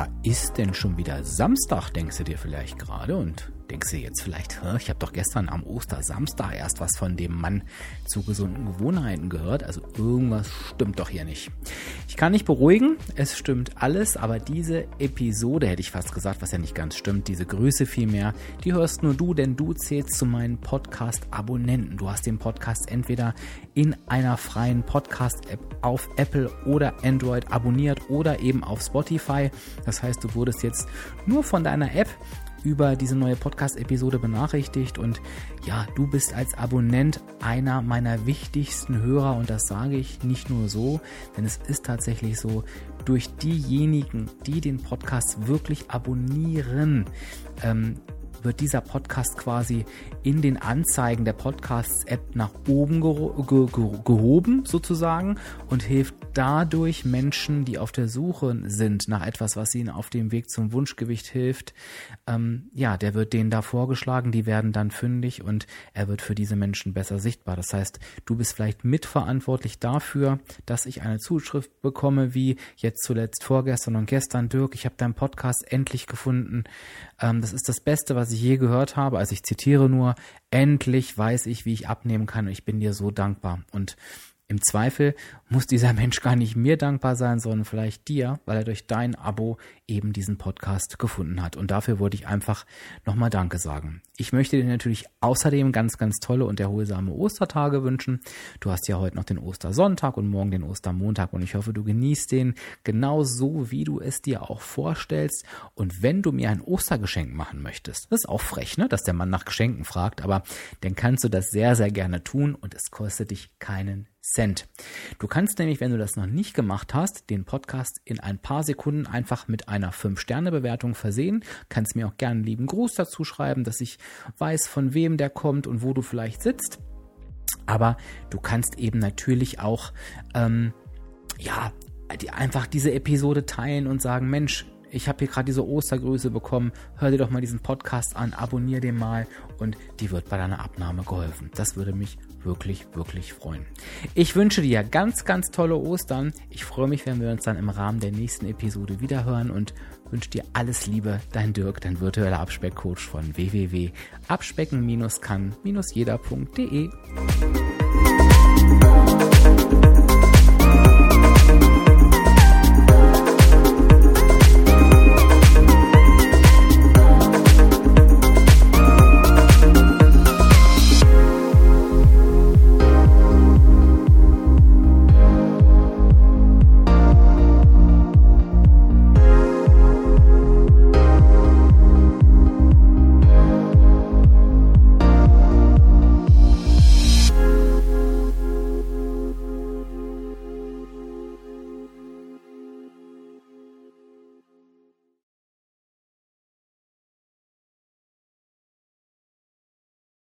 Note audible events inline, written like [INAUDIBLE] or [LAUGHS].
Ja, ist denn schon wieder Samstag, denkst du dir vielleicht gerade und denkst du jetzt vielleicht, ich habe doch gestern am Ostersamstag erst was von dem Mann zu gesunden Gewohnheiten gehört, also irgendwas stimmt doch hier nicht. Ich kann nicht beruhigen, es stimmt alles, aber diese Episode hätte ich fast gesagt, was ja nicht ganz stimmt, diese Grüße vielmehr, die hörst nur du, denn du zählst zu meinen Podcast-Abonnenten. Du hast den Podcast entweder in einer freien Podcast-App auf Apple oder Android abonniert oder eben auf Spotify. Das heißt, du wurdest jetzt nur von deiner App über diese neue Podcast-Episode benachrichtigt und ja, du bist als Abonnent einer meiner wichtigsten Hörer und das sage ich nicht nur so, denn es ist tatsächlich so, durch diejenigen, die den Podcast wirklich abonnieren, ähm, wird dieser Podcast quasi in den Anzeigen der Podcasts-App nach oben ge ge gehoben sozusagen und hilft dadurch Menschen, die auf der Suche sind nach etwas, was ihnen auf dem Weg zum Wunschgewicht hilft, ähm, ja, der wird denen da vorgeschlagen, die werden dann fündig und er wird für diese Menschen besser sichtbar. Das heißt, du bist vielleicht mitverantwortlich dafür, dass ich eine Zuschrift bekomme, wie jetzt zuletzt vorgestern und gestern, Dirk, ich habe deinen Podcast endlich gefunden. Ähm, das ist das Beste, was ich je gehört habe. Also ich zitiere nur, endlich weiß ich, wie ich abnehmen kann und ich bin dir so dankbar. Und im Zweifel muss dieser [LAUGHS] Mensch gar nicht mir dankbar sein, sondern vielleicht dir, weil er durch dein Abo eben diesen Podcast gefunden hat. Und dafür wollte ich einfach nochmal Danke sagen. Ich möchte dir natürlich außerdem ganz, ganz tolle und erholsame Ostertage wünschen. Du hast ja heute noch den Ostersonntag und morgen den Ostermontag und ich hoffe, du genießt den genau so, wie du es dir auch vorstellst. Und wenn du mir ein Ostergeschenk machen möchtest, das ist auch frech, ne, dass der Mann nach Geschenken fragt, aber dann kannst du das sehr, sehr gerne tun und es kostet dich keinen Cent. Du kannst nämlich, wenn du das noch nicht gemacht hast, den Podcast in ein paar Sekunden einfach mit einer 5-Sterne-Bewertung versehen. Kannst mir auch gerne einen lieben Gruß dazu schreiben, dass ich weiß, von wem der kommt und wo du vielleicht sitzt. Aber du kannst eben natürlich auch, ähm, ja, die, einfach diese Episode teilen und sagen, Mensch, ich habe hier gerade diese Ostergrüße bekommen, hör dir doch mal diesen Podcast an, abonnier den mal und die wird bei deiner Abnahme geholfen. Das würde mich wirklich, wirklich freuen. Ich wünsche dir ganz, ganz tolle Ostern. Ich freue mich, wenn wir uns dann im Rahmen der nächsten Episode wiederhören und wünsche dir alles Liebe, dein Dirk, dein virtueller Abspeckcoach von www.abspecken-kann-jeder.de.